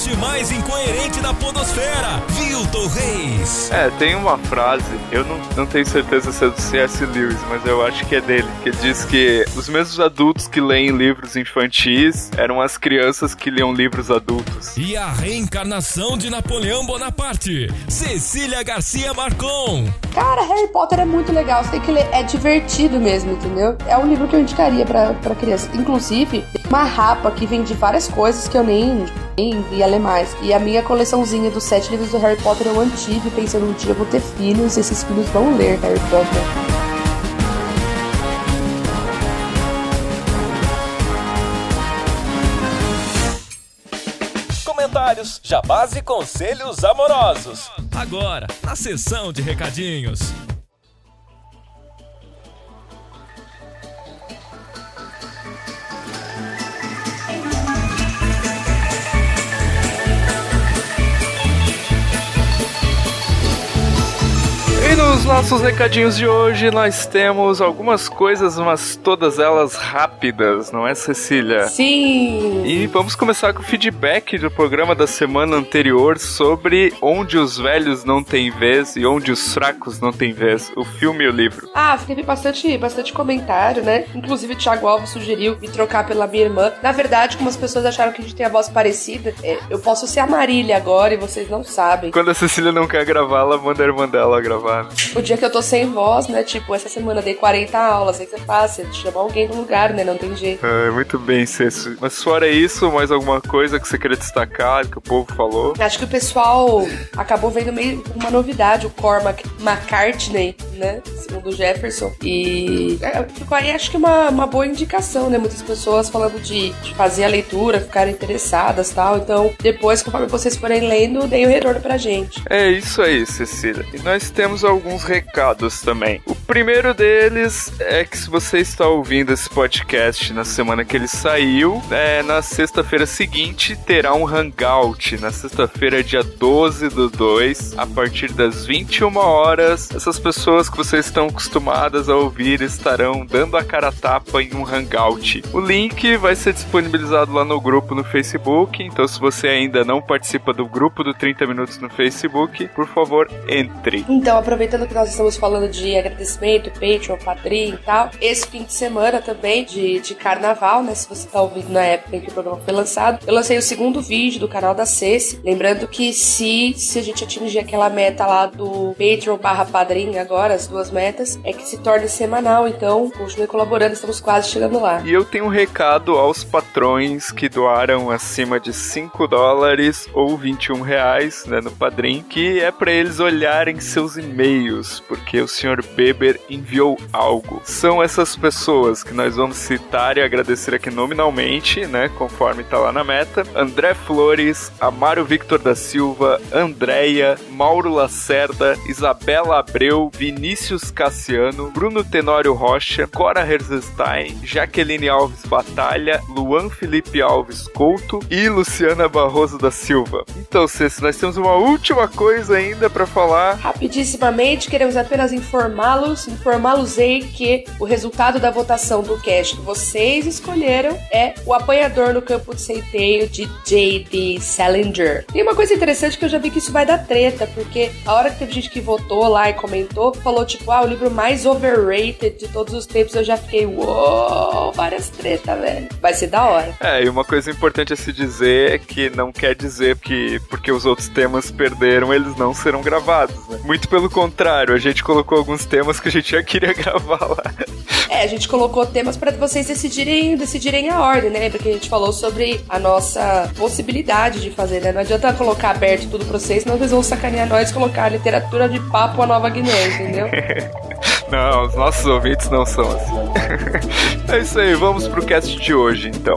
O host mais incoerente da podosfera, Vilton Reis. É, tem uma frase, eu não, não tenho certeza se é do C.S. Lewis, mas eu acho que é dele, que diz que os mesmos adultos que leem livros infantis eram as crianças que liam livros adultos. E a reencarnação de Napoleão Bonaparte, Cecília Garcia Marcon. Cara, Harry Potter é muito legal, você tem que ler, é divertido mesmo, entendeu? É um livro que eu indicaria pra, pra criança. Inclusive, uma rapa que vende várias coisas que eu nem, ler mais. E a minha coleçãozinha dos sete livros do Harry Potter eu mantive, pensando um dia eu vou ter filhos e esses filhos vão ler Harry Potter. Comentários, jabás e conselhos amorosos. Agora, na sessão de recadinhos. Nossos recadinhos de hoje nós temos algumas coisas, mas todas elas rápidas, não é, Cecília? Sim! E vamos começar com o feedback do programa da semana anterior sobre onde os velhos não têm vez e onde os fracos não têm vez, o filme e o livro. Ah, teve bastante, bastante comentário, né? Inclusive o Thiago Alves sugeriu me trocar pela minha irmã. Na verdade, como as pessoas acharam que a gente tem a voz parecida, é, eu posso ser a Marília agora e vocês não sabem. Quando a Cecília não quer gravar, ela manda a irmã dela gravar. né? O dia que eu tô sem voz, né? Tipo, essa semana dei 40 aulas, aí você faz, você chama alguém no lugar, né? Não tem jeito. É, muito bem, Ceci. Mas fora isso, mais alguma coisa que você queria destacar, que o povo falou? Acho que o pessoal acabou vendo meio uma novidade, o Cormac McCartney, né? Segundo Jefferson. E é, ficou aí, acho que uma, uma boa indicação, né? Muitas pessoas falando de, de fazer a leitura, ficarem interessadas tal. Então, depois, conforme vocês forem lendo, deem o retorno pra gente. É isso aí, Cecília. E nós temos alguns recados também. O primeiro deles é que se você está ouvindo esse podcast na semana que ele saiu, é, na sexta-feira seguinte terá um hangout. Na sexta-feira, dia 12 do 2, a partir das 21 horas, essas pessoas que vocês estão acostumadas a ouvir estarão dando a cara a tapa em um hangout. O link vai ser disponibilizado lá no grupo no Facebook, então se você ainda não participa do grupo do 30 Minutos no Facebook, por favor, entre. Então, aproveitando que nós estamos falando de agradecimento, Patreon, Padrim e tal, esse fim de semana também de, de carnaval, né? Se você tá ouvindo na época em que o programa foi lançado, eu lancei o segundo vídeo do canal da Ceci. Lembrando que se, se a gente atingir aquela meta lá do Patreon barra Padrim agora, as duas metas, é que se torne semanal. Então, continue colaborando, estamos quase chegando lá. E eu tenho um recado aos patrões que doaram acima de 5 dólares ou 21 reais né, no Padrim, que é para eles olharem seus e-mails, porque o Sr. Beber enviou algo. São essas pessoas que nós vamos citar e agradecer aqui nominalmente, né, conforme tá lá na meta. André Flores, Amaro Victor da Silva, Andréia, Mauro Lacerda, Isabela Abreu, Vinícius Cassiano, Bruno Tenório Rocha, Cora Herzstein, Jaqueline Alves Batalha, Luan Felipe Alves Couto e Luciana Barroso da Silva. Então, Ceci, nós temos uma última coisa ainda para falar. Rapidissimamente, queremos apenas informá-los, informá-los-ei que o resultado da votação do cast que vocês escolheram é o apanhador no campo de centeio de J.D. Salinger. Tem uma coisa interessante que eu já vi que isso vai dar treta, porque a hora que teve gente que votou lá e comentou, falou tipo, ah, o livro mais overrated de todos os tempos, eu já fiquei, uou, várias treta, velho. Vai ser da hora. É, e uma coisa importante a se dizer é que não quer dizer que porque os outros temas perderam, eles não serão gravados, né? Muito pelo contrário, a gente colocou alguns temas que a gente já queria gravar lá. É, a gente colocou temas para vocês decidirem, decidirem a ordem, né? Porque a gente falou sobre a nossa possibilidade de fazer, né? Não adianta colocar aberto tudo pra vocês, senão vocês vão sacanear nós e colocar literatura de papo a Nova Guiné, entendeu? Não, os nossos ouvintes não são assim. é isso aí, vamos pro cast de hoje, então.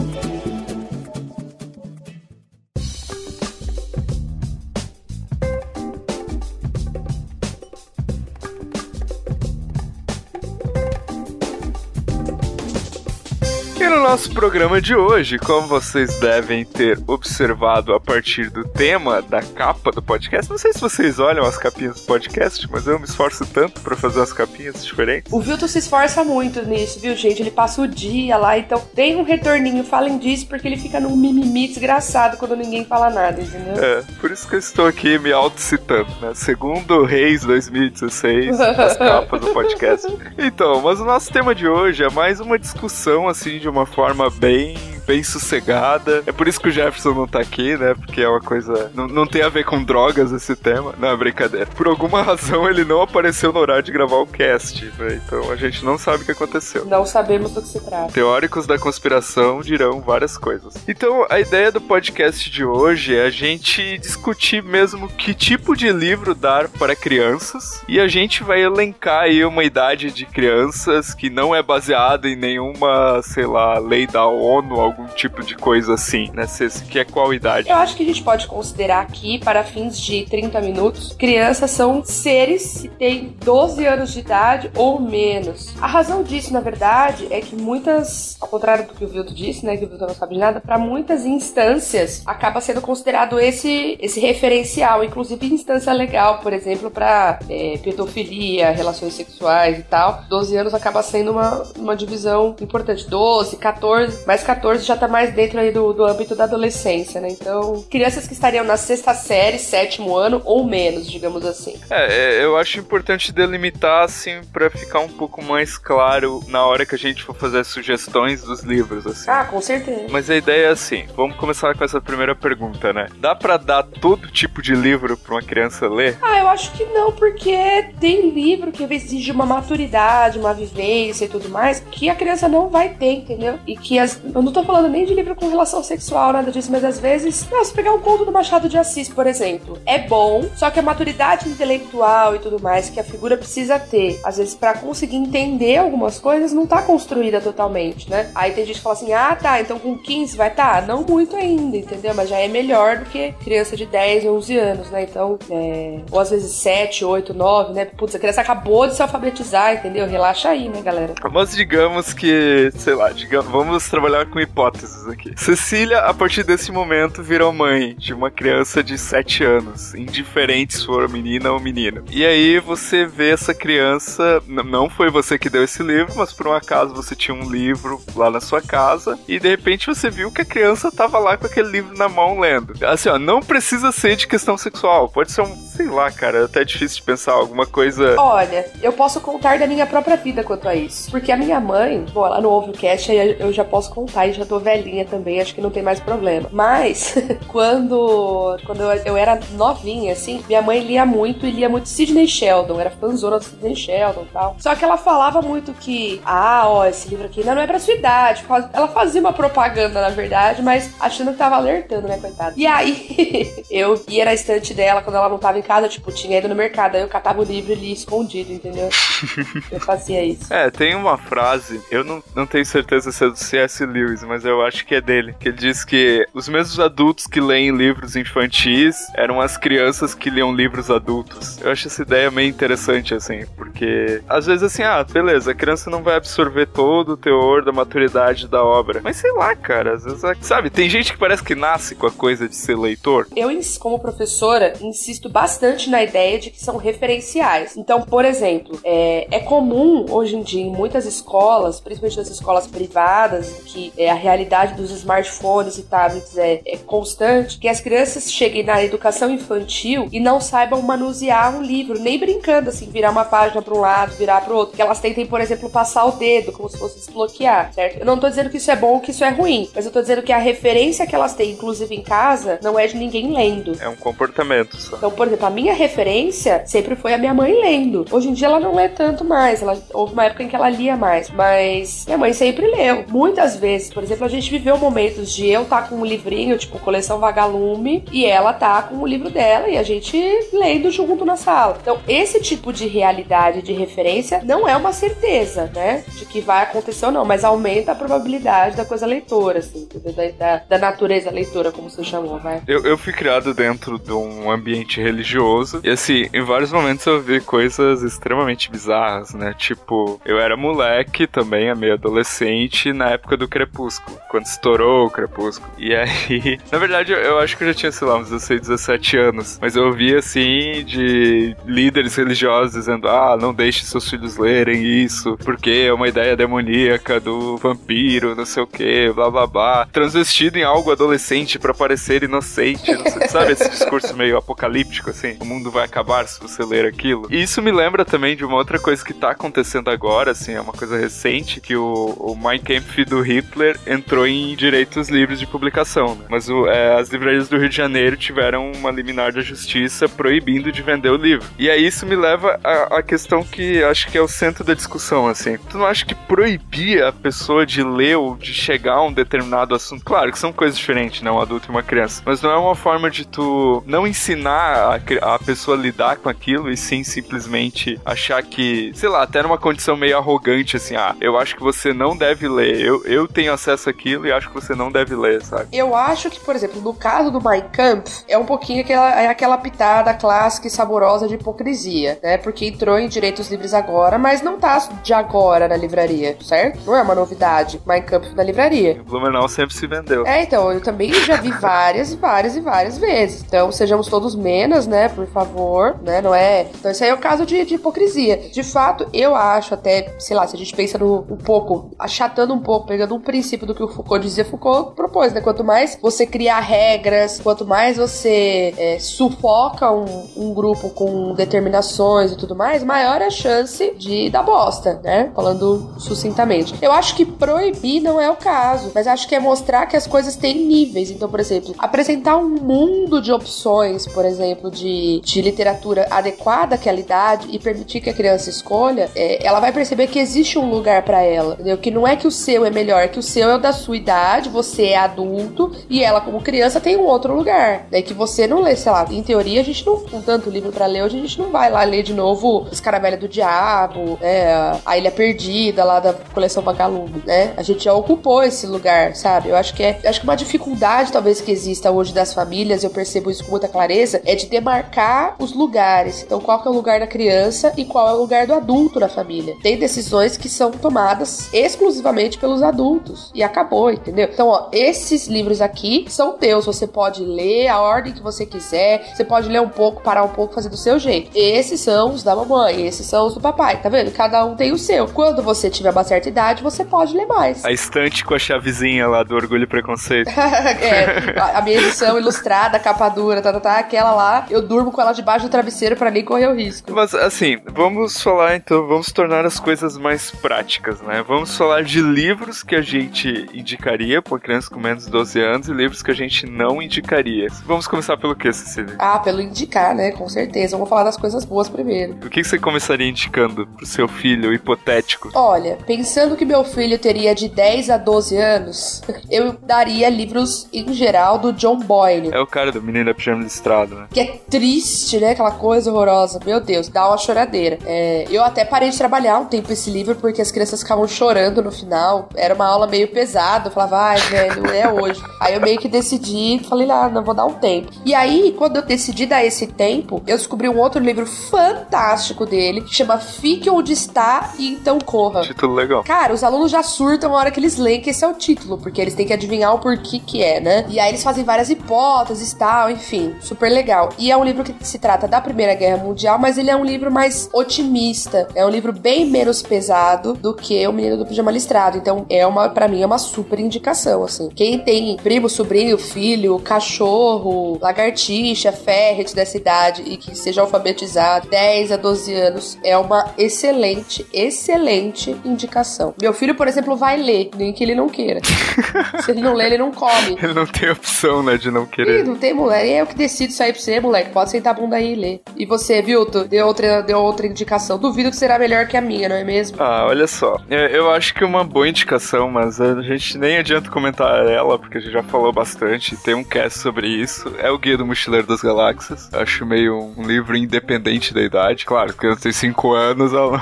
Nosso programa de hoje, como vocês devem ter observado a partir do tema da capa do podcast, não sei se vocês olham as capinhas do podcast, mas eu me esforço tanto para fazer as capinhas diferentes. O Vilton se esforça muito nisso, viu, gente? Ele passa o dia lá, então tem um retorninho, falem disso, porque ele fica num mimimi desgraçado quando ninguém fala nada, entendeu? É, por isso que eu estou aqui me auto-citando, né? Segundo Reis 2016, as capas do podcast. Então, mas o nosso tema de hoje é mais uma discussão, assim, de uma forma bem bem sossegada. É por isso que o Jefferson não tá aqui, né? Porque é uma coisa. Não, não tem a ver com drogas esse tema. Não, é brincadeira. Por alguma razão ele não apareceu no horário de gravar o cast, né? Então a gente não sabe o que aconteceu. Não sabemos do que se trata. Teóricos da conspiração dirão várias coisas. Então a ideia do podcast de hoje é a gente discutir mesmo que tipo de livro dar para crianças e a gente vai elencar aí uma idade de crianças que não é baseada em nenhuma, sei lá, lei da ONU, algum tipo de coisa assim, né? Se, que é qual idade? Eu acho que a gente pode considerar aqui, para fins de 30 minutos, crianças são seres que têm 12 anos de idade ou menos. A razão disso, na verdade, é que muitas, ao contrário do que o Vilto disse, né, que o Vilto não sabe de nada, para muitas instâncias acaba sendo considerado esse, esse referencial, inclusive instância legal, por exemplo, para é, pedofilia, relações sexuais e tal. 12 anos acaba sendo uma, uma divisão importante. 12, 14, mais 14 já tá mais dentro aí do, do âmbito da adolescência, né? Então, crianças que estariam na sexta série, sétimo ano ou menos, digamos assim. É, é eu acho importante delimitar, assim, para ficar um pouco mais claro na hora que a gente for fazer sugestões dos livros, assim. Ah, com certeza. Mas a ideia é assim, vamos começar com essa primeira pergunta, né? Dá para dar todo tipo de livro para uma criança ler? Ah, eu acho que não, porque tem livro que exige uma maturidade, uma vivência e tudo mais, que a criança não vai ter, entendeu? E que as... eu não tô falando nem de livro com relação sexual, nada disso, mas às vezes, não, se pegar um conto do Machado de Assis, por exemplo, é bom, só que a maturidade intelectual e tudo mais que a figura precisa ter, às vezes, para conseguir entender algumas coisas, não tá construída totalmente, né? Aí tem gente que fala assim, ah, tá, então com 15 vai tá? Não muito ainda, entendeu? Mas já é melhor do que criança de 10, 11 anos, né? Então, é... ou às vezes 7, 8, 9, né? Putz, a criança acabou de se alfabetizar, entendeu? Relaxa aí, né, galera? Mas digamos que, sei lá, digamos, vamos trabalhar com hipóteses aqui. Cecília, a partir desse momento, virou mãe de uma criança de 7 anos, indiferente se for menina ou menino. E aí você vê essa criança, não foi você que deu esse livro, mas por um acaso você tinha um livro lá na sua casa e de repente você viu que a criança tava lá com aquele livro na mão lendo. Assim, ó, não precisa ser de questão sexual, pode ser um, sei lá, cara, é até difícil de pensar alguma coisa. Olha, eu posso contar da minha própria vida quanto a isso. Porque a minha mãe, bom, ela não ouve o cast, aí eu já posso contar e já tô velhinha também, acho que não tem mais problema. Mas, quando, quando eu, eu era novinha, assim, minha mãe lia muito e lia muito Sidney Sheldon, era fãzona do Sidney Sheldon e tal. Só que ela falava muito que, ah, ó, esse livro aqui ainda não é pra sua idade. Ela fazia uma propaganda, na verdade, mas achando que tava alertando, né, coitada. E aí, eu ia na estante dela quando ela não tava em casa, tipo, tinha ido no mercado, aí eu catava o livro e lia escondido, entendeu? eu fazia isso. É, tem uma frase, eu não, não tenho certeza se é do C.S. Lewis, mas eu acho que é dele, que ele diz que os mesmos adultos que leem livros infantis eram as crianças que liam livros adultos. Eu acho essa ideia meio interessante, assim, porque às vezes assim, ah, beleza, a criança não vai absorver todo o teor da maturidade da obra. Mas sei lá, cara, às vezes, sabe, tem gente que parece que nasce com a coisa de ser leitor. Eu, como professora, insisto bastante na ideia de que são referenciais. Então, por exemplo, é, é comum hoje em dia em muitas escolas, principalmente nas escolas privadas, que é, a realidade dos smartphones e tablets é, é constante, que as crianças cheguem na educação infantil e não saibam manusear um livro, nem brincando, assim, virar uma página para um lado, virar para o outro. Que elas tentem, por exemplo, passar o dedo, como se fosse desbloquear, certo? Eu não tô dizendo que isso é bom ou que isso é ruim, mas eu tô dizendo que a referência que elas têm, inclusive em casa, não é de ninguém lendo. É um comportamento só. Então, por exemplo, a minha referência sempre foi a minha mãe lendo. Hoje em dia ela não lê tanto mais. Ela, houve uma época em que ela lia mais. Mas minha mãe sempre leu. Muitas vezes, por exemplo, a gente viveu momentos de eu estar tá com um livrinho, tipo coleção Vagalume, e ela tá com o livro dela e a gente lendo junto na sala. Então, esse tipo de realidade de referência não é uma certeza, né? De que vai acontecer ou não, mas aumenta a probabilidade da coisa leitora, assim, da, da, da natureza leitora, como você chamou, vai. Eu, eu fui criado dentro de um ambiente religioso e, assim, em vários momentos eu vi coisas extremamente bizarras, né? Tipo, eu era moleque também, meio adolescente, na época do Crepúsculo, quando estourou o Crepúsculo. E aí, na verdade, eu, acho que eu já tinha, sei lá, uns 16, 17 anos, mas eu ouvi, assim, de líderes religiosos dizendo: ah, não deixe seus filhos lerem isso, porque é uma ideia demoníaca do vampiro, não sei o que, blá blá blá. Transvestido em algo adolescente para parecer inocente, sei, sabe? Esse discurso meio apocalíptico, assim: o mundo vai acabar se você ler aquilo. E isso me lembra também de uma outra coisa que tá acontecendo agora, assim, é uma coisa recente, que o, o Mein Kampf do Hitler entrou em direitos livres de publicação, né? Mas o, é, as livrarias do Rio de Janeiro tiveram uma liminar da justiça proibindo de vender o livro. E aí isso me leva à, questão que acho que é o centro da discussão, assim. Tu não acha que proibir a pessoa de ler ou de chegar a um determinado assunto? Claro que são coisas diferentes, né? Um adulto e uma criança. Mas não é uma forma de tu não ensinar a, a pessoa a lidar com aquilo e sim simplesmente achar que, sei lá, até numa condição meio arrogante, assim, ah, eu acho que você não deve ler. Eu, eu tenho acesso àquilo e acho que você não deve ler, sabe? Eu acho que, por exemplo, no caso do Mein Kampf, é um pouquinho aquela, é aquela pitada clássica e saborosa de hipocrisia, né? Porque entrou em direitos livres agora, mas não tá de agora na livraria, certo? Não é uma novidade. Mein Kampf na livraria. O Blumenau sempre se vendeu. É, então, eu também já vi várias e várias e várias vezes. Então, sejamos todos menos, né? Por favor, né? Não é. Então, isso aí é o caso de, de hipocrisia. De fato, eu acho até, sei lá, se a gente pensa no, um pouco, achatando um pouco, pegando um princípio do que o Foucault dizia, Foucault propôs, né? Quanto mais você criar regras, quanto mais você é, sufoca um, um, grupo com determinações e tudo mais, maior é a chance de dar bosta, né? Falando sucintamente. Eu acho que proibir não é o caso, mas acho que é mostrar que as coisas têm níveis. Então, por exemplo, apresentar um mundo de opções, por exemplo, de, de literatura adequada àquela idade e permitir que a criança escolha, é, ela vai perceber que existe um lugar para ela, entendeu? Que não é que o seu é melhor, que o seu é o da sua idade, você é adulto e ela, como criança, tem um outro lugar. Daí que você não lê, sei lá, em teoria a gente não, com tanto livro para ler hoje, a gente não vai lá ler de novo Escaravelha do Diabo, né? A Ilha Perdida lá da coleção Vagalume, né? A gente já ocupou esse lugar, sabe? Eu acho que é, acho que uma dificuldade talvez que exista hoje das famílias, eu percebo isso com muita clareza, é de demarcar os lugares. Então, qual que é o lugar da criança e qual é o lugar do adulto na família? Tem decisões que são tomadas exclusivamente pelos adultos e acabou, entendeu? Então, ó, esses livros aqui são teus, você pode ler a ordem que você quiser, você pode ler um pouco, parar um pouco, fazer do seu jeito. Esses são os da mamãe, esses são os do papai, tá vendo? Cada um tem o seu. Quando você tiver uma certa idade, você pode ler mais. A estante com a chavezinha lá do Orgulho e Preconceito. é, a minha edição ilustrada, capa dura, tá, tá, tá, aquela lá, eu durmo com ela debaixo do travesseiro para nem correr o risco. Mas assim, vamos falar então, vamos tornar as coisas mais práticas, né? Vamos falar de livros que a gente indicaria para crianças com menos de 12 anos e livros que a gente não indicaria. Vamos começar pelo que, Cecília? Ah, pelo indicar, né? Com certeza. Vamos falar das coisas boas primeiro. O que você começaria indicando pro seu filho hipotético? Olha, pensando que meu filho teria de 10 a 12 anos, eu daria livros em geral do John Boyle. É o cara do Menino da Pijama Listrado, né? Que é triste, né? Aquela coisa horrorosa. Meu Deus, dá uma choradeira. É, eu até parei de trabalhar um tempo esse livro porque as crianças ficavam chorando no final. Era uma aula meio pesada. Eu falava, ai, velho, é hoje. Aí eu meio que decidi, falei, ah, não vou dar um tempo. E aí, quando eu decidi dar esse tempo, eu descobri um outro livro fantástico dele, que chama Fique Onde Está e Então Corra. Título legal. Cara, os alunos já surtam na hora que eles leem que esse é o título, porque eles têm que adivinhar o porquê que é, né? E aí eles fazem várias hipóteses e tal, enfim, super legal. E é um livro que se trata da Primeira Guerra Mundial, mas ele é um livro mais otimista. É um livro bem menos pesado do que O Menino do Pijama Listrado. Então, é uma, para mim, é uma super indicação, assim. Quem tem primo, sobrinho, filho, cachorro, lagartixa, ferret dessa idade e que seja alfabetizado, 10 a 12 anos, é uma excelente, excelente indicação. Meu filho, por exemplo, vai ler, nem que ele não queira. Se ele não lê, ele não come. Ele não tem opção, né, de não querer. Ih, não tem, moleque. É eu que decido sair pra você, moleque. Pode sentar a bunda aí e ler. E você, Vilto, deu outra, deu outra indicação. Duvido que será melhor que a minha, não é mesmo? Ah, olha só. Eu, eu acho que é uma boa indicação, mas a gente nem adianta comentar ela, porque a gente já falou bastante. Tem um cast sobre isso. É o Guia do Mochileiro das Galáxias. Acho meio um livro independente da idade. Claro, que tem 5 anos, ela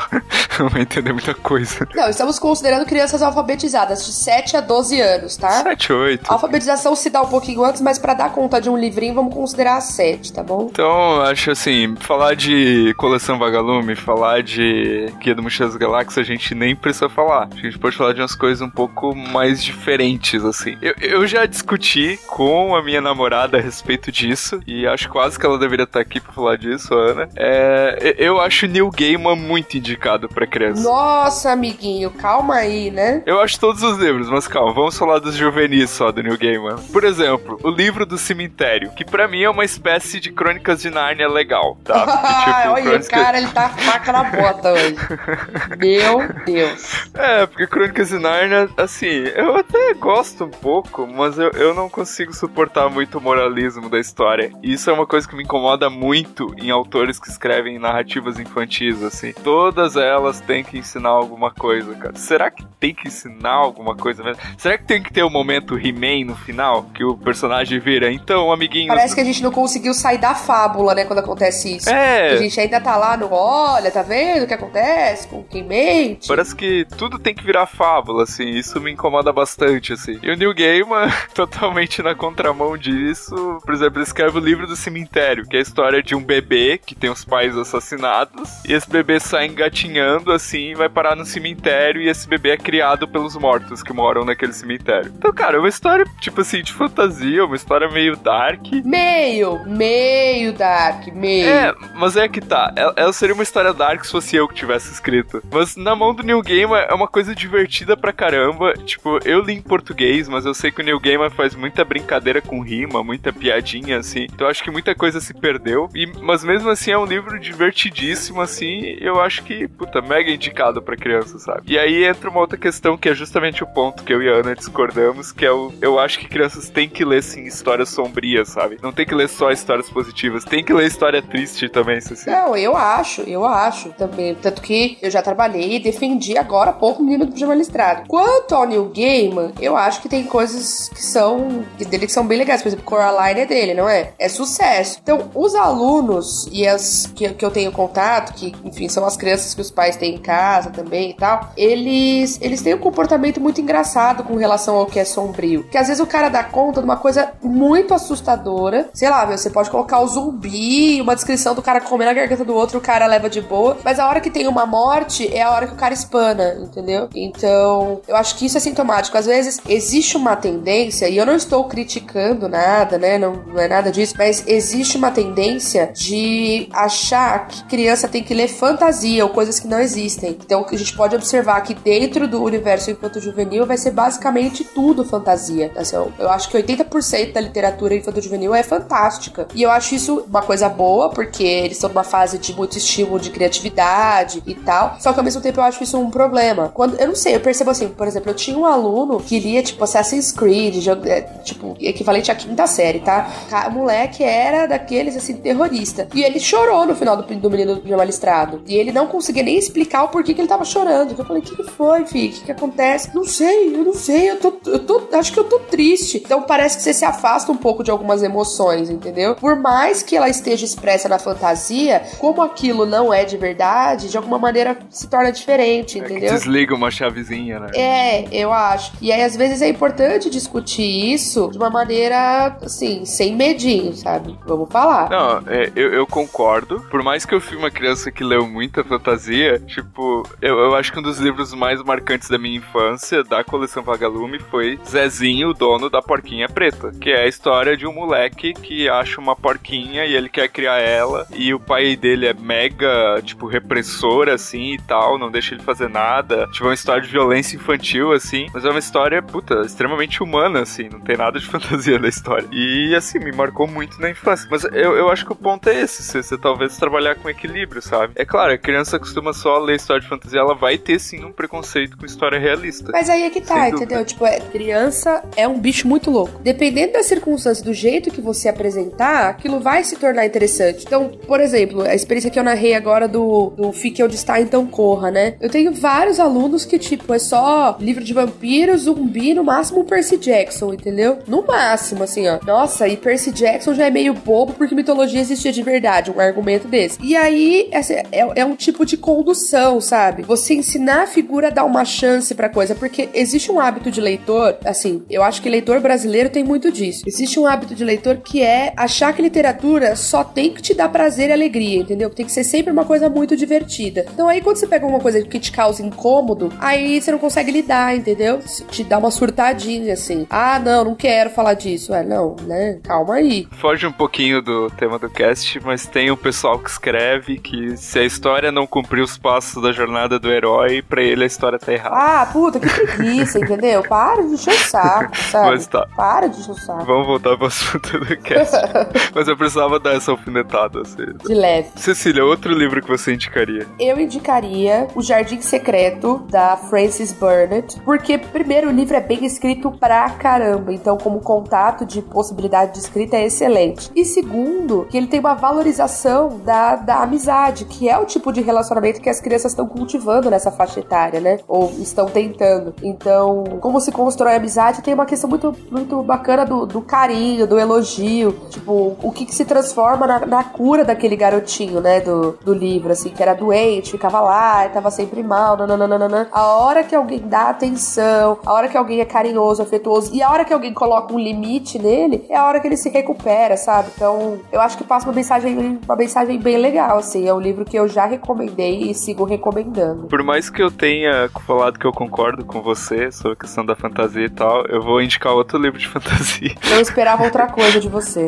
não vai entender muita coisa. Não, estamos considerando crianças alfabetizadas de 7 a 12 anos, tá? 7, 8. A alfabetização se dá um pouquinho antes, mas pra dar conta de um livrinho, vamos considerar 7, tá bom? Então, acho assim, falar de coleção vagalume, falar de Guia do Mochila das Galáxias, a gente nem precisa falar. A gente pode falar de umas coisas um pouco mais diferentes, assim. Eu, eu já discuti com a minha namorada a respeito disso, e acho quase que ela deveria estar aqui pra falar disso, Ana. É, eu acho New Gaiman muito indicado pra criança. Nossa, amiguinho, calma aí, né? Eu acho todos os livros, mas calma, vamos falar dos juvenis só do New Gaiman. Por exemplo, o livro do cemitério, que pra mim é uma espécie de crônicas de Nárnia legal, tá? Porque, tipo, Olha, crônicas- o cara, ele tá faca na bota hoje. Meu Deus. É, porque Crônicas de Nárnia, assim, eu até gosto um pouco, mas eu, eu não consigo suportar muito o moralismo da história. E isso é uma coisa que me incomoda muito em autores que escrevem narrativas infantis, assim. Todas elas têm que ensinar alguma coisa, cara. Será que tem que ensinar alguma coisa mesmo? Será que tem que ter o momento He-Man no final? Que o personagem vira, então, amiguinho. Parece que a gente não conseguiu sair da fábula, né, quando acontece isso. É. A gente ainda tá lá no, olha, tá vendo o que acontece com quem mente? Parece que tudo tem que virar fábula, assim, isso me incomoda bastante, assim. E o Neil Gaiman, totalmente na contramão disso, por exemplo, ele escreve o livro do cemitério, que é a história de um bebê que tem os pais assassinados, e esse bebê sai engatinhando, assim, e vai parar no cemitério, e esse bebê é criado pelos mortos que moram naquele cemitério. Então, cara, é uma história, tipo assim, de fantasia, uma história meio dark, Meio, meio dark, meio. é, mas é que tá. Ela, ela seria uma história dark se fosse eu que tivesse escrito. Mas na mão do Neil Gaiman é uma coisa divertida pra caramba. Tipo, eu li em português, mas eu sei que o Neil Gaiman faz muita brincadeira com rima, muita piadinha, assim. Então acho que muita coisa se perdeu. E, mas mesmo assim é um livro divertidíssimo, assim. Eu acho que, puta, mega indicado pra criança, sabe? E aí entra uma outra questão que é justamente o ponto que eu e a Ana discordamos, que é o. Eu acho que crianças têm que ler, sim, histórias sombrias, sabe? Não tem que ler só histórias positivas, tem que ler história triste também, Ceci. Não, eu acho, eu acho também. Tanto que eu já trabalhei e defendi agora há pouco o menino do pijama listrado. Quanto ao Neil Gaiman, eu acho que tem coisas que são dele que são bem legais. Por exemplo, Coraline é dele, não é? É sucesso. Então, os alunos e as que, que eu tenho contato, que, enfim, são as crianças que os pais têm em casa também e tal, eles, eles têm um comportamento muito engraçado com relação ao que é sombrio. Que às vezes o cara dá conta de uma coisa muito assustadora. Sei lá, você pode colocar o zumbi, uma descrição do cara comendo a garganta do outro, o cara leva de boa. Mas a hora que tem uma morte é a hora que o cara espana, entendeu? Então, eu acho que isso é sintomático. Às vezes existe uma tendência, e eu não estou criticando nada, né? Não, não é nada disso, mas existe uma tendência de achar que criança tem que ler fantasia ou coisas que não existem. Então, a gente pode observar que dentro do universo infanto-juvenil vai ser basicamente tudo fantasia. Assim, eu, eu acho que 80% da literatura infanto-juvenil é fantástica. E eu acho isso uma coisa boa, porque eles estão numa fase de muito estímulo de criatividade e tal. Só que ao mesmo tempo eu acho isso um problema. Quando eu não sei, eu percebo assim, por exemplo, eu tinha um aluno que lia tipo Assassin's Creed, jogo- é, tipo equivalente à quinta série, tá? O moleque era daqueles assim terrorista. E ele chorou no final do, do menino do pijama listrado. E ele não conseguia nem explicar o porquê que ele tava chorando. Eu falei, o que, foi, filho? O que, que acontece? Não sei, eu não sei, eu tô, eu tô. Acho que eu tô triste. Então parece que você se afasta um pouco de algumas emoções, entendeu? Por mais que ela esteja expressa na fantasia, como aquilo não é de verdade, de alguma maneira se torna diferente, É entendeu? desliga uma chavezinha, né? É, eu acho. E aí, às vezes, é importante discutir isso de uma maneira, assim, sem medinho, sabe? Vamos falar. Não, é, eu, eu concordo. Por mais que eu fui uma criança que leu muita fantasia, tipo, eu, eu acho que um dos livros mais marcantes da minha infância, da coleção Vagalume, foi Zezinho, o dono da porquinha preta. Que é a história de um moleque que acha uma porquinha e ele quer criar ela. E o pai dele é mega, tipo, repressor, assim e tal, não deixa ele fazer nada. Tipo, é uma história de violência infantil, assim. Mas é uma história, puta, extremamente humana, assim. Não tem nada de fantasia da história. E, assim, me marcou muito na infância. Mas eu, eu acho que o ponto é esse: você, você talvez trabalhar com equilíbrio, sabe? É claro, a criança costuma só ler história de fantasia, ela vai ter sim um preconceito com história realista. Mas aí é que tá, entendeu? Tipo, é, criança é um bicho muito louco. Dependendo da circunstância, do jeito que você apresentar, aquilo vai se tornar interessante. Então, por exemplo, a experiência que eu narrei agora do, do Fique Onde Está, Então Corra, né? Eu tenho vários alunos que, tipo, é só livro de vampiro, zumbi, no máximo Percy Jackson, entendeu? No máximo, assim, ó. Nossa, e Percy Jackson já é meio bobo porque mitologia existia de verdade, um argumento desse. E aí, assim, é, é um tipo de condução, sabe? Você ensinar a figura a dar uma chance pra coisa, porque existe um hábito de leitor, assim, eu acho que leitor brasileiro tem muito disso. Existe um hábito de leitor que é achar que literatura só tem que te dar prazer e alegria, entendeu? Tem que ser sempre uma coisa muito divertida. Então aí quando você pega uma coisa que te causa incômodo, aí você não consegue lidar, entendeu? Te dá uma surtadinha, assim. Ah, não, não quero falar disso. É, não, né? Calma aí. Foge um pouquinho do tema do cast, mas tem um pessoal que escreve que se a história não cumprir os passos da jornada do herói, pra ele a história tá errada. Ah, puta, que preguiça, entendeu? Para de encher o saco, sabe? Mas tá. Para de encher o saco. Vamos voltar pro assunto do cast. mas eu precisava dar essa alfinetada. Assim. De leve. Cecília, outro livro que você indicaria? Eu indicaria O Jardim Secreto, da Frances Burnett, porque, primeiro, o livro é bem escrito pra caramba, então, como contato de possibilidade de escrita é excelente. E segundo, que ele tem uma valorização da, da amizade, que é o tipo de relacionamento que as crianças estão cultivando nessa faixa etária, né? Ou estão tentando. Então, como se constrói amizade, tem uma questão muito, muito bacana do, do carinho, do elogio, tipo, o que, que se transforma na, na cura daquele garotinho, né? Do, do livro, assim, que era doente, ficava lá, tava sempre mal, nananana. A hora que alguém dá atenção, a hora que alguém é carinhoso, afetuoso, e a hora que alguém coloca um limite nele, é a hora que ele se recupera, sabe? Então, eu acho que passa uma mensagem, uma mensagem bem legal, assim. É um livro que eu já recomendei e sigo recomendando. Por mais que eu tenha falado que eu concordo com você sobre a questão da fantasia e tal, eu vou indicar outro livro de fantasia. Eu esperava outra coisa de você.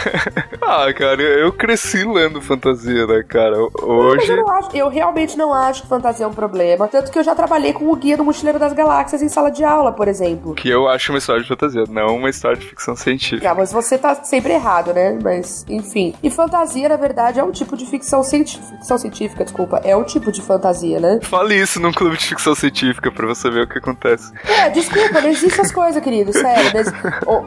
ah, cara, eu cresci lendo fantasia, né, cara? Hoje. eu, não acho, eu realmente não acho que fantasia é um problema. Tanto que eu já trabalhei com o Guia do Mochileiro das Galáxias em sala de aula, por exemplo. Que eu acho uma história de fantasia, não uma história de ficção científica. Ah, mas você tá sempre errado, né? Mas, enfim. E fantasia, na verdade, é um tipo de ficção científica. Ficção científica, desculpa. É um tipo de fantasia, né? Fale isso num clube de ficção científica pra você ver o que acontece. É, desculpa, não existem essas coisas, querido. Sério.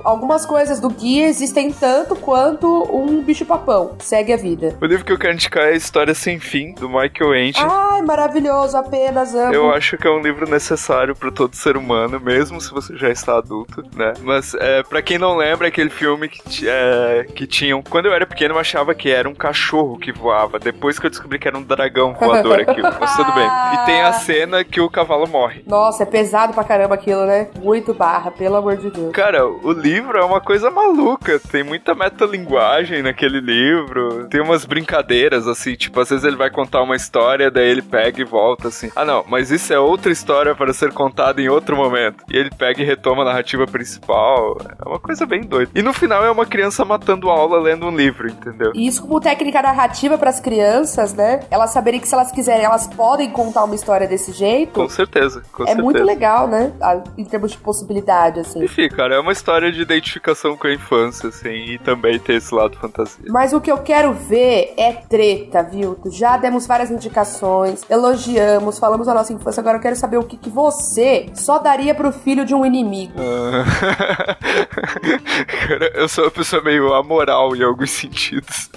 Algumas coisas do guia existem tanto quanto um bicho-papão. Segue a vida. O livro que eu quero indicar é a História Sem Fim, do Michael Ende. Ai, maravilhoso, apenas amo. Eu acho que é um livro necessário para todo ser humano, mesmo se você já está adulto, né? Mas é, para quem não lembra, é aquele filme que, é, que tinham. Quando eu era pequeno, eu achava que era um cachorro que voava. Depois que eu descobri que era um dragão voador aquilo. Mas tudo bem. E tem a cena que o cavalo morre. Nossa, é pesado pra caramba aquilo, né? Muito barra, pelo amor de Deus. Cara, o livro é uma coisa maluca. Tem muita metalinguagem naquele livro. Tem umas brincadeiras, assim, tipo, às vezes ele vai contar uma história, daí ele pega e volta, assim. Ah, não, mas isso é outra história para ser contada em outro momento. E ele pega e retoma a narrativa principal. É uma coisa bem doida. E no final é uma criança matando aula lendo um livro, entendeu? E isso como técnica narrativa pras crianças, né? Elas saberem que se elas quiserem, elas podem contar uma história desse jeito. Com certeza, com É certeza. muito legal, né? Em termos de possibilidade, assim. Enfim, cara, é uma história de identificação com a infância, assim, e também tem esse lado fantasia. Mas o que eu quero ver é treta, viu? Já demos várias indicações, elogiamos, falamos da nossa infância. Agora eu quero saber o que, que você só daria pro filho de um inimigo. Ah. Cara, eu sou uma pessoa meio amoral em alguns sentidos.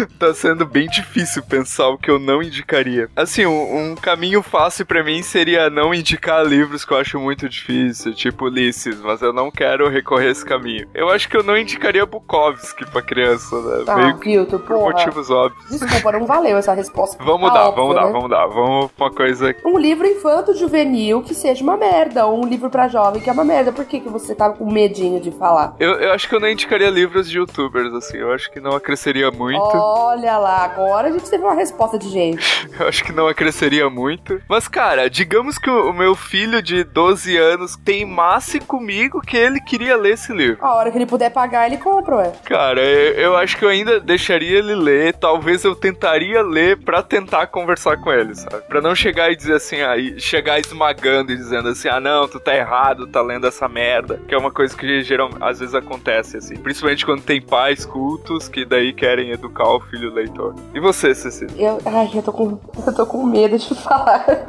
tá sendo bem difícil pensar o que eu não indicaria. Assim, um, um caminho fácil pra mim seria não indicar livros que eu acho muito difícil, tipo Ulisses, mas eu não quero recorrer a esse caminho. Eu acho que eu não indicaria Bukowski pra criança, né? Ah, meio Vilto, por porra. motivos óbvios. Desculpa, não valeu essa resposta. Vamos Tá dar, óbvio, vamos dar, né? vamos dar. Vamos pra uma coisa Um livro infanto-juvenil que seja uma merda, ou um livro pra jovem que é uma merda. Por que, que você tá com medinho de falar? Eu, eu acho que eu não indicaria livros de youtubers, assim. Eu acho que não acresceria muito. Olha lá, agora a gente teve uma resposta de gente. Eu acho que não acresceria muito. Mas, cara, digamos que o o meu filho de 12 anos teimasse comigo que ele queria ler esse livro. A hora que ele puder pagar, ele compra, ué. Cara, eu, eu acho que eu ainda deixaria ele ler. Talvez eu tentaria ler pra tentar conversar com ele, sabe? Pra não chegar e dizer assim, aí chegar esmagando e dizendo assim, ah não, tu tá errado, tá lendo essa merda. Que é uma coisa que geralmente às vezes acontece, assim. Principalmente quando tem pais cultos que daí querem educar o filho leitor. E você, Cecília? Eu, ai, eu tô com, eu tô com medo de falar.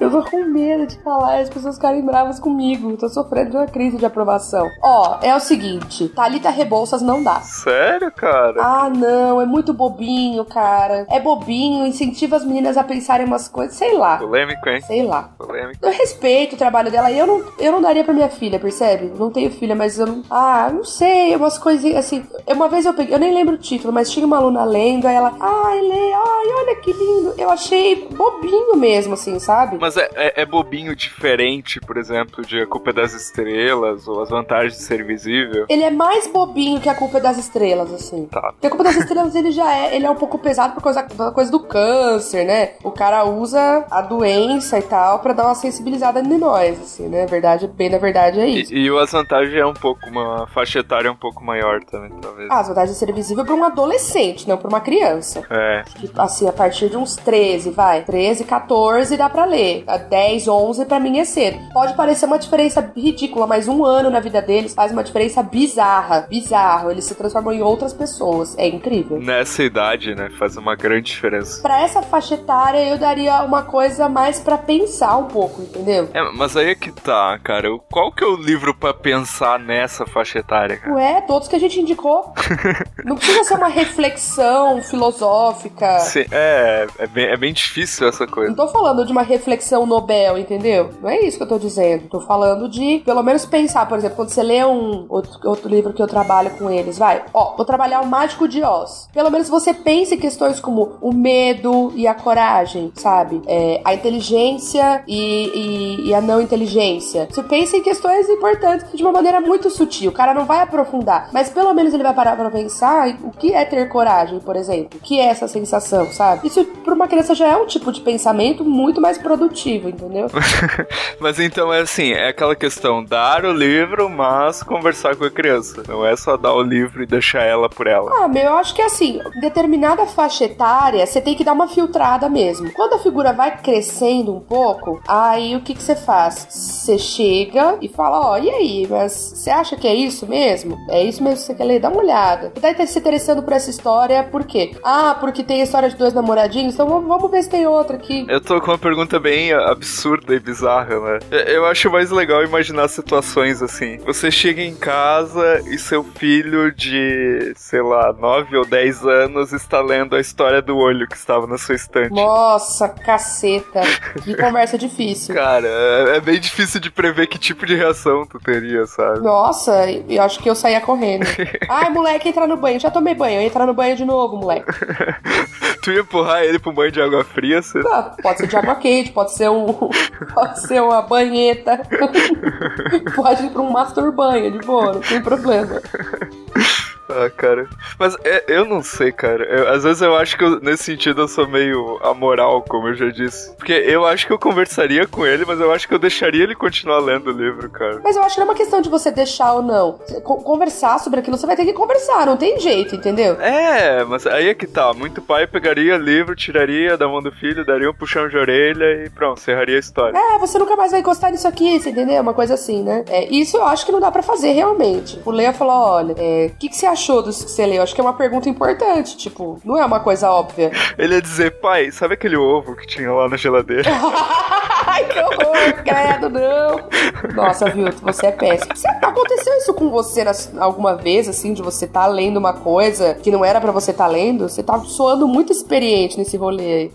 eu tô com medo de falar, as pessoas ficarem bravas comigo. Eu tô sofrendo de uma crise de aprovação. Ó, é o seguinte, Thalita Rebouças não dá. Sério, cara? Ah, não, é muito bobinho, cara. É bobinho, incentiva as meninas a pensarem umas coisas, sei lá. Polêmico, hein? Sei lá. Polêmico. Eu respeito o trabalho dela e eu não, eu não daria pra minha filha, percebe? Não tenho filha, mas eu não. Ah, não sei, umas coisinhas assim. Uma vez eu peguei, eu nem lembro o título, mas tinha uma aluna lendo aí ela, ai, lê, ai, olha que lindo. Eu achei bobinho mesmo, assim, sabe? Mas é, é, é bobinho diferente, por exemplo, de A Culpa é das Estrelas ou As Vantagens de Ser Visível. Ele é mais bobinho que A Culpa é das Estrelas, assim. Tá. Porque A Culpa das Estrelas, ele já é, ele é um pouco pesado por causa da coisa do câncer, né? O cara usa a doença e tal pra dar uma sensibilizada em nós, assim, né? Verdade, bem na verdade é isso. E, e o As Vantagens é um pouco, uma faixa etária um pouco maior também, talvez. Ah, as vantagens de ser visível pra um adolescente, não pra uma criança. É. Que, assim, a partir de uns 13, vai. 13, 14 dá pra ler. A 10, 11 pra mim é cedo. Pode parecer uma diferença ridícula, mas um ano na vida deles faz uma diferença bizarra. Bizarro. Eles se transformam em outras pessoas. É incrível. Nessa idade, né, faz uma grande diferença. Pra essa faixa etária, eu daria uma coisa mais pra pensar um pouco, entendeu? É, mas aí é que tá, cara. Qual que é o livro pra pensar nessa faixa etária, cara? Ué, todos que a gente indicou. Não precisa ser uma reflexão filosófica. Sim, é, é bem, é bem difícil essa Não coisa. tô falando de uma reflexão Nobel, entendeu? Não é isso que eu tô dizendo. Tô falando de, pelo menos, pensar, por exemplo, quando você lê um outro, outro livro que eu trabalho com eles, vai. Ó, vou trabalhar o Mágico de Oz. Pelo menos você pense em questões como o medo e a coragem, sabe? É, a inteligência e, e- e a não inteligência. Você pensa em questões importantes de uma maneira muito sutil. O cara não vai aprofundar, mas pelo menos ele vai parar pra pensar o que é ter coragem, por exemplo. Que é essa sensação, sabe? Isso pra uma criança já é um tipo de pensamento muito mais produtivo, entendeu? Mas então é assim, é aquela questão, dar o livro, mas conversar com a criança. Não é só dar o livro e deixar ela por ela. Ah, meu, eu acho que assim, determinada faixa etária, você tem que dar uma filtrada mesmo. Quando a figura vai crescendo um pouco, aí o que que você faz? Você chega e fala, ó, e aí, mas você acha que é isso mesmo? É isso mesmo que você quer ler? Dá uma olhada. Você tá se interessando por essa história, por quê? Ah, porque tem a história de dois namoradinhos? Então vamos- ver se tem outra aqui. Eu tô com uma pergunta bem absurda e bizarra, né? Eu acho mais legal imaginar situações assim. Você chega em casa e seu filho de, sei lá, 9 ou 10 anos está lendo a história do olho que estava na sua estante. Nossa, caceta. Que conversa difícil. Cara, é é bem difícil de prever que tipo de reação tu teria, sabe? Nossa, eu acho que eu saía correndo. Ai, moleque, entra no banho. Já tomei banho. Entra no banho de novo, moleque. Tu ia empurrar ele um banho de água fria, você... Ah, pode ser de água quente, pode ser um. Pode ser uma banheta. pode ir pra um master banho, de boa, não tem problema. Ah, cara. Mas é, eu não sei, cara. Eu- às vezes eu acho que eu- nesse sentido eu sou meio amoral, como eu já disse. Porque eu acho que eu conversaria com ele, mas eu acho que eu deixaria ele continuar lendo o livro, cara. Mas eu acho que não é uma questão de você deixar ou não. Co- Conversar sobre aquilo, você vai ter que conversar, não tem jeito, entendeu? É, mas aí é que tá. Muito pai pegaria livro, tiraria da mão do filho, daria um puxão de orelha e pronto, encerraria a história. É, você nunca mais vai encostar nisso aqui, você entendeu? Uma coisa assim, né? É, isso eu acho que não dá pra fazer realmente. O Leia falou: olha, é, o que, que você achou dos que você leu? Acho que é uma pergunta importante, tipo, não é uma coisa óbvia. Ele ia dizer, pai, sabe aquele ovo que tinha lá na geladeira? Ai, que horror, credo, não. Nossa, viu, você é péssimo. Você- aconteceu isso com você alguma vez, assim, de você tá lendo uma coisa que não era pra você tá lendo? Você tá soando muito experiente nesse rolê aí.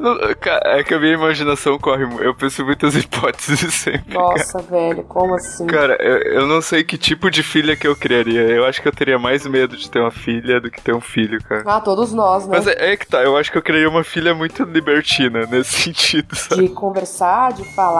É que a minha imaginação corre. Eu penso muitas hipóteses sempre. Nossa, velho, como assim? Cara, eu, eu não sei que tipo de filha que eu criaria. Eu acho que eu teria mais medo de ter uma filha do que ter um filho, cara. Ah, todos nós, né? Mas é, é que tá, eu acho que eu criaria uma filha muito libertina nesse sentido, sabe? De conversar, de falar,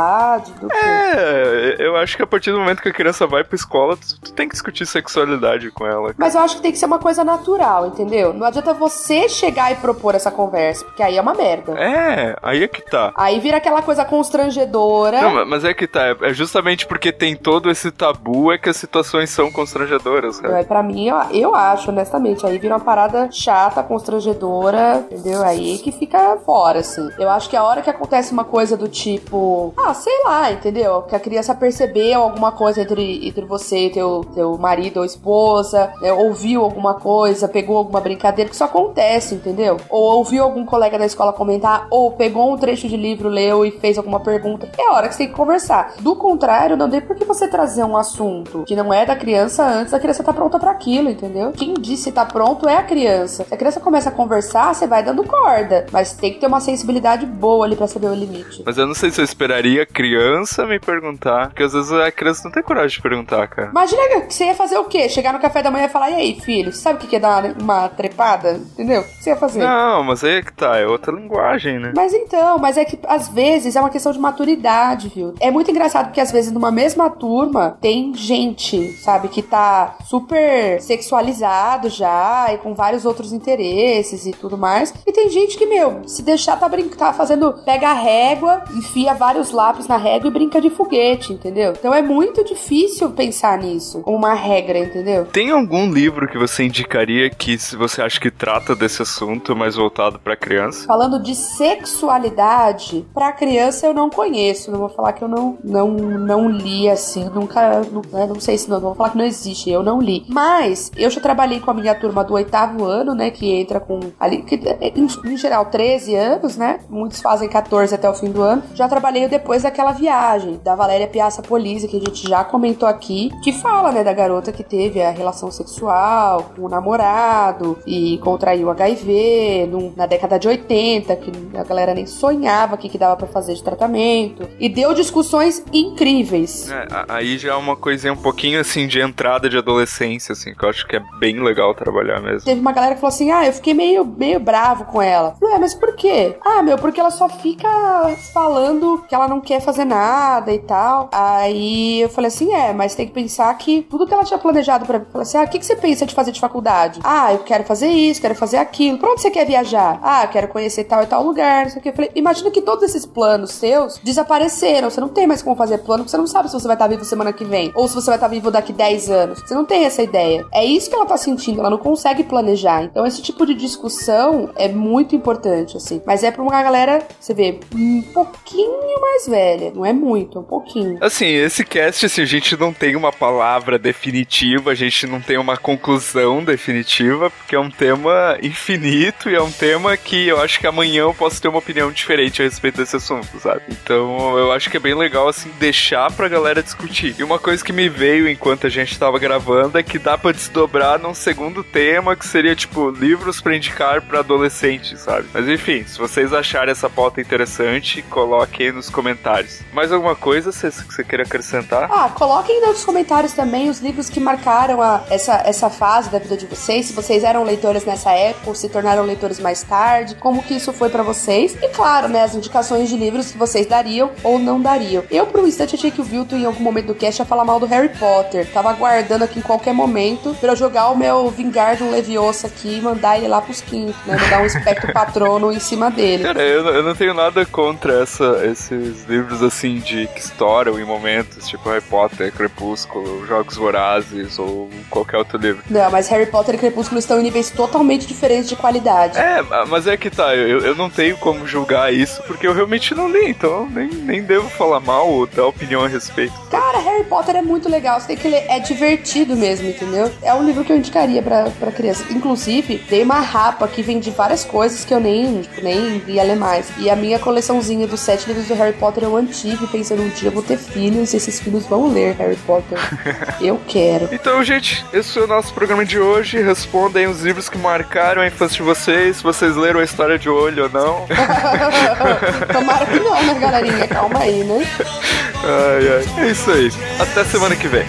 do? É, eu acho que a partir do momento que a criança vai pra escola, tu, tu tem que discutir sexualidade com ela. Mas eu acho que tem que ser uma coisa natural, entendeu? Não adianta você chegar e propor essa conversa, porque aí é uma merda. É, aí é que tá. Aí vira aquela coisa constrangedora. Não, ma- mas é que tá, é justamente porque tem todo esse tabu é que as situações são constrangedoras, cara. É, pra mim, eu, eu acho, honestamente, aí vira uma parada chata, constrangedora, entendeu? Aí que fica fora, assim. Eu acho que a hora que acontece uma coisa do tipo, ah, sei lá, entendeu? Que a criança percebeu alguma coisa entre, entre você e teu, teu marido ou esposa, né? ouviu alguma coisa, pegou alguma brincadeira, que isso acontece, entendeu? Ou ouviu algum colega da escola comentar, ou pegou um trecho de livro, leu e fez alguma pergunta. É hora que você tem que conversar. Do contrário, não tem por que você trazer um assunto que não é da criança antes da criança tá pronta pra aquilo, entendeu? Quem disse tá pronto é a criança. Se a criança começa a conversar, você vai dando corda. Mas tem que ter uma sensibilidade boa ali pra saber o limite. Mas eu não sei se eu esperaria a criança me perguntar, porque às vezes a criança não tem coragem de perguntar, cara. Imagina que você ia fazer o quê? Chegar no café da manhã e falar, e aí, filho, sabe o que é dar uma trepada? Entendeu? O que você ia fazer? Não, mas aí é que tá, é outra linguagem, né? Mas então, mas é que às vezes é uma questão de maturidade, viu? É muito engraçado porque às vezes numa mesma turma tem gente, sabe, que tá super sexualizado já e com vários outros interesses e tudo mais. E tem gente que, meu, se deixar tá brincando, tá fazendo, pega a régua, enfia vários lápis na régua e brinca de foguete, entendeu? Então é muito difícil pensar nisso uma regra, entendeu? Tem algum livro que você indicaria que se você acha que trata desse assunto mais voltado para criança? Falando de sexualidade, para criança eu não conheço, não vou falar que eu não não não li assim, nunca, não, né, não sei se não, não vou falar que não existe, eu não li. Mas eu já trabalhei com a minha turma do oitavo ano, né, que entra com ali que em, em geral 13 anos, né? Muitos fazem 14 até o fim do ano. Já trabalhei depois daquela viagem da Valéria Piazza Polizzi que a gente já comentou aqui, que fala, né, da garota que teve a relação sexual com o namorado e contraiu HIV no, na década de 80, que a galera nem sonhava que, que dava para fazer de tratamento. E deu discussões incríveis. É, aí já é uma coisinha um pouquinho assim de entrada de adolescência, assim, que eu acho que é bem legal trabalhar mesmo. Teve uma galera que falou assim: ah, eu fiquei meio, meio bravo com ela. Falei, mas por quê? Ah, meu, porque ela só fica falando que ela não quer fazer nada e tal. Aí eu falei assim: é, mas tem que pensar que tudo que ela tinha planejado pra mim. Falei assim: ah, o que, que você pensa de fazer de faculdade? Ah, eu quero fazer isso, quero fazer aquilo. Pra onde você quer viajar? Ah, eu quero conhecer tal e tal lugar, não sei o que. Eu falei, imagina que todos esses planos seus desapareceram. Você não tem mais como fazer plano, porque você não sabe se você vai estar vivo semana que vem. Ou se você vai estar vivo daqui 10 anos. Você não tem essa ideia. É isso que ela tá sentindo, ela não consegue planejar. Então, esse tipo de discussão é muito importante, assim. Mas é pra uma galera, você vê, um pouquinho mais velha. Não é muito, é um pouquinho. Assim, esse cast, assim, a gente não tem uma palavra definitiva, a gente não tem uma conclusão definitiva, porque é um tema infinito e é um tema que eu acho que amanhã eu posso ter uma opinião diferente a respeito desse assunto, sabe? Então, eu acho que é bem legal, assim, deixar pra galera discutir. E uma coisa que me veio enquanto a gente tava gravando é que dá pra desdobrar num segundo tema que seria, tipo, livros pra indicar pra adolescentes, sabe? Mas enfim, se vocês acharem essa pauta interessante, coloquem aí nos comentários. Mais alguma coisa que você queira acrescentar? Ah, coloquem nos comentários também os livros que marcaram a, essa, essa fase da vida de vocês, se vocês eram leitores nessa época ou se tornaram leitores mais tarde, como que isso foi para vocês. E claro, né, as indicações de livros que vocês dariam ou não dariam. Eu, por um instante, achei que o Vilton, em algum momento do cast, ia falar mal do Harry Potter. Tava aguardando aqui em qualquer momento pra eu jogar o meu Vingardium Leviosa aqui e mandar ele lá pros quintos, né? Mandar um espectro patrono em cima dele. Cara, eu, eu não tenho nada contra essa, esses livros assim de que estouram em momentos, tipo Harry Potter, Crepúsculo, Jogos Vorazes ou qualquer outro livro. Não, mas Harry Potter e Crepúsculo estão em níveis totalmente diferentes de qualidade. É, mas é que tá, eu, eu não tenho como julgar isso porque eu realmente não li, então nem, nem devo falar mal ou dar opinião a respeito. Cara, Harry Potter é muito legal, você tem que ler, é divertido mesmo, entendeu? É um livro que eu indicaria pra, pra criança. Inclusive, tem uma rapa que vende várias coisas que eu nem, tipo, nem ia ler mais. E a minha coleçãozinha dos sete livros do Harry Potter eu antigo, pensando um dia eu vou ter filhos e esses filhos vão ler Harry Potter. eu quero. Então, gente, esse foi o nosso programa de hoje. Respondem os livros que marcaram a infância de vocês, se vocês leram a história de olho ou não. Tomara que não, né, galerinha? Calma aí, né? Ai, ai. É isso aí. Até semana que vem.